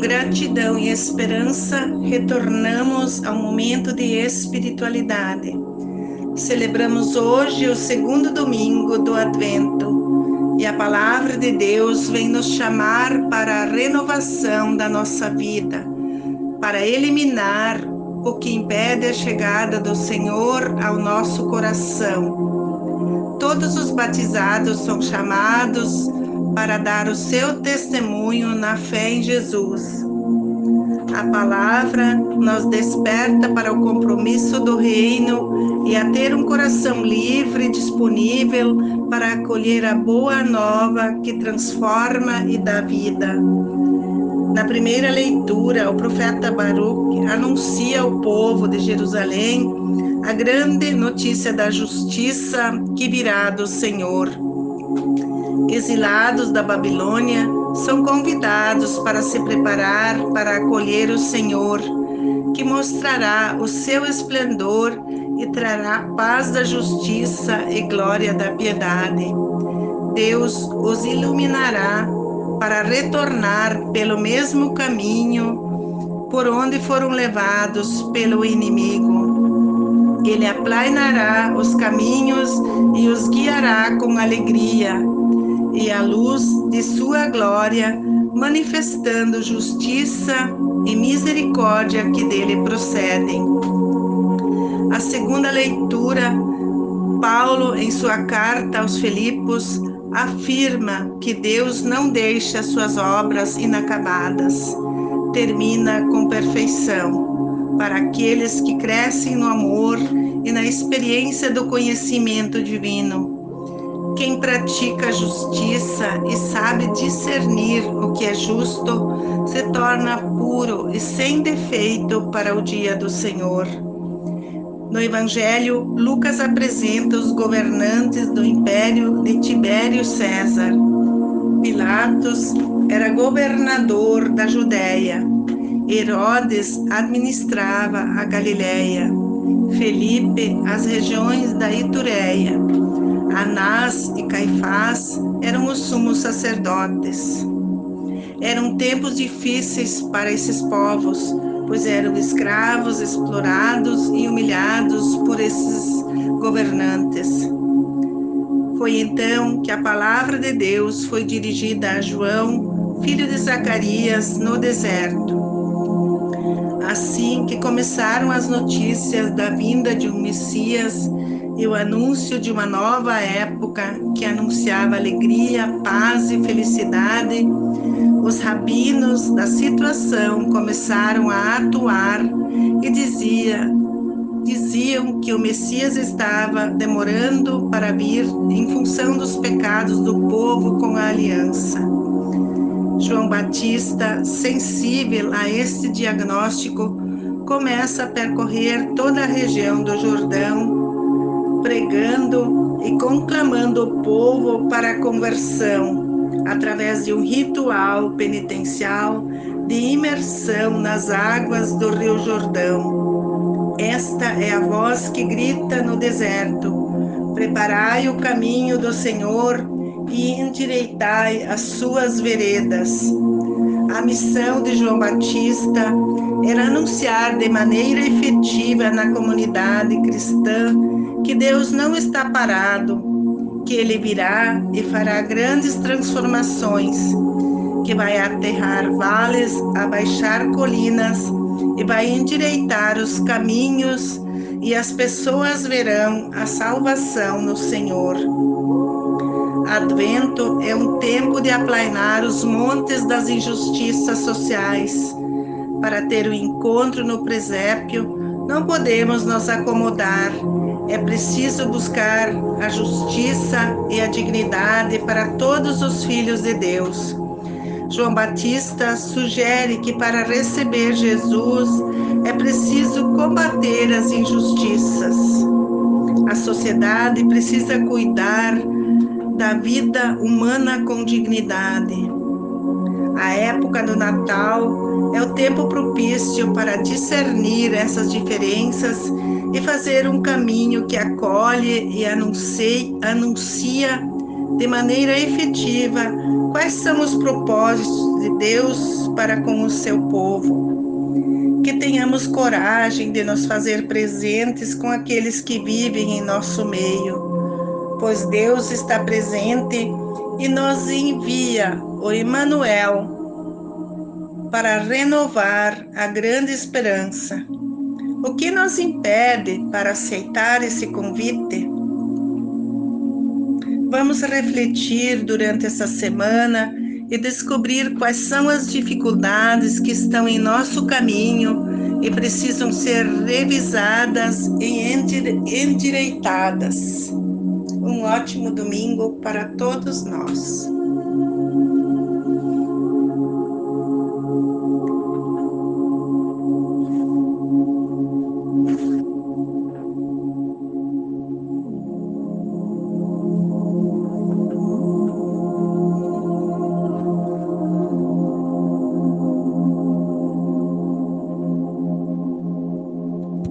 gratidão e esperança, retornamos ao momento de espiritualidade. Celebramos hoje o segundo domingo do Advento e a palavra de Deus vem nos chamar para a renovação da nossa vida, para eliminar o que impede a chegada do Senhor ao nosso coração. Todos os batizados são chamados para dar o seu testemunho na fé em Jesus. A palavra nos desperta para o compromisso do reino e a ter um coração livre e disponível para acolher a boa nova que transforma e dá vida. Na primeira leitura, o profeta Baruch anuncia ao povo de Jerusalém a grande notícia da justiça que virá do Senhor exilados da Babilônia, são convidados para se preparar para acolher o Senhor, que mostrará o seu esplendor e trará paz da justiça e glória da piedade. Deus os iluminará para retornar pelo mesmo caminho por onde foram levados pelo inimigo. Ele aplanará os caminhos e os guiará com alegria e a luz de sua glória, manifestando justiça e misericórdia que dele procedem. A segunda leitura, Paulo, em sua carta aos Filipos, afirma que Deus não deixa suas obras inacabadas, termina com perfeição para aqueles que crescem no amor e na experiência do conhecimento divino quem pratica a justiça e sabe discernir o que é justo se torna puro e sem defeito para o dia do Senhor. No Evangelho, Lucas apresenta os governantes do império de Tibério César. Pilatos era governador da Judéia. Herodes administrava a Galiléia. Felipe as regiões da Itureia Anás e Caifás eram os sumos sacerdotes. Eram tempos difíceis para esses povos, pois eram escravos, explorados e humilhados por esses governantes. Foi então que a palavra de Deus foi dirigida a João, filho de Zacarias, no deserto. Assim que começaram as notícias da vinda de um Messias, e o anúncio de uma nova época que anunciava alegria, paz e felicidade, os rabinos da situação começaram a atuar e dizia, diziam que o Messias estava demorando para vir em função dos pecados do povo com a aliança. João Batista, sensível a este diagnóstico, começa a percorrer toda a região do Jordão pregando e conclamando o povo para a conversão através de um ritual penitencial de imersão nas águas do Rio Jordão. Esta é a voz que grita no deserto: Preparai o caminho do Senhor e endireitai as suas veredas. A missão de João Batista era anunciar de maneira efetiva na comunidade cristã que Deus não está parado, que Ele virá e fará grandes transformações, que vai aterrar vales, abaixar colinas e vai endireitar os caminhos e as pessoas verão a salvação no Senhor. Advento é um tempo de aplainar os montes das injustiças sociais. Para ter o um encontro no presépio, não podemos nos acomodar é preciso buscar a justiça e a dignidade para todos os filhos de Deus. João Batista sugere que para receber Jesus é preciso combater as injustiças. A sociedade precisa cuidar da vida humana com dignidade. A época do Natal é o tempo propício para discernir essas diferenças e fazer um caminho que acolhe e anuncia, anuncia de maneira efetiva quais são os propósitos de Deus para com o seu povo. Que tenhamos coragem de nos fazer presentes com aqueles que vivem em nosso meio, pois Deus está presente e nos envia o Emanuel para renovar a grande esperança. O que nos impede para aceitar esse convite? Vamos refletir durante essa semana e descobrir quais são as dificuldades que estão em nosso caminho e precisam ser revisadas e endireitadas. Um ótimo domingo para todos nós.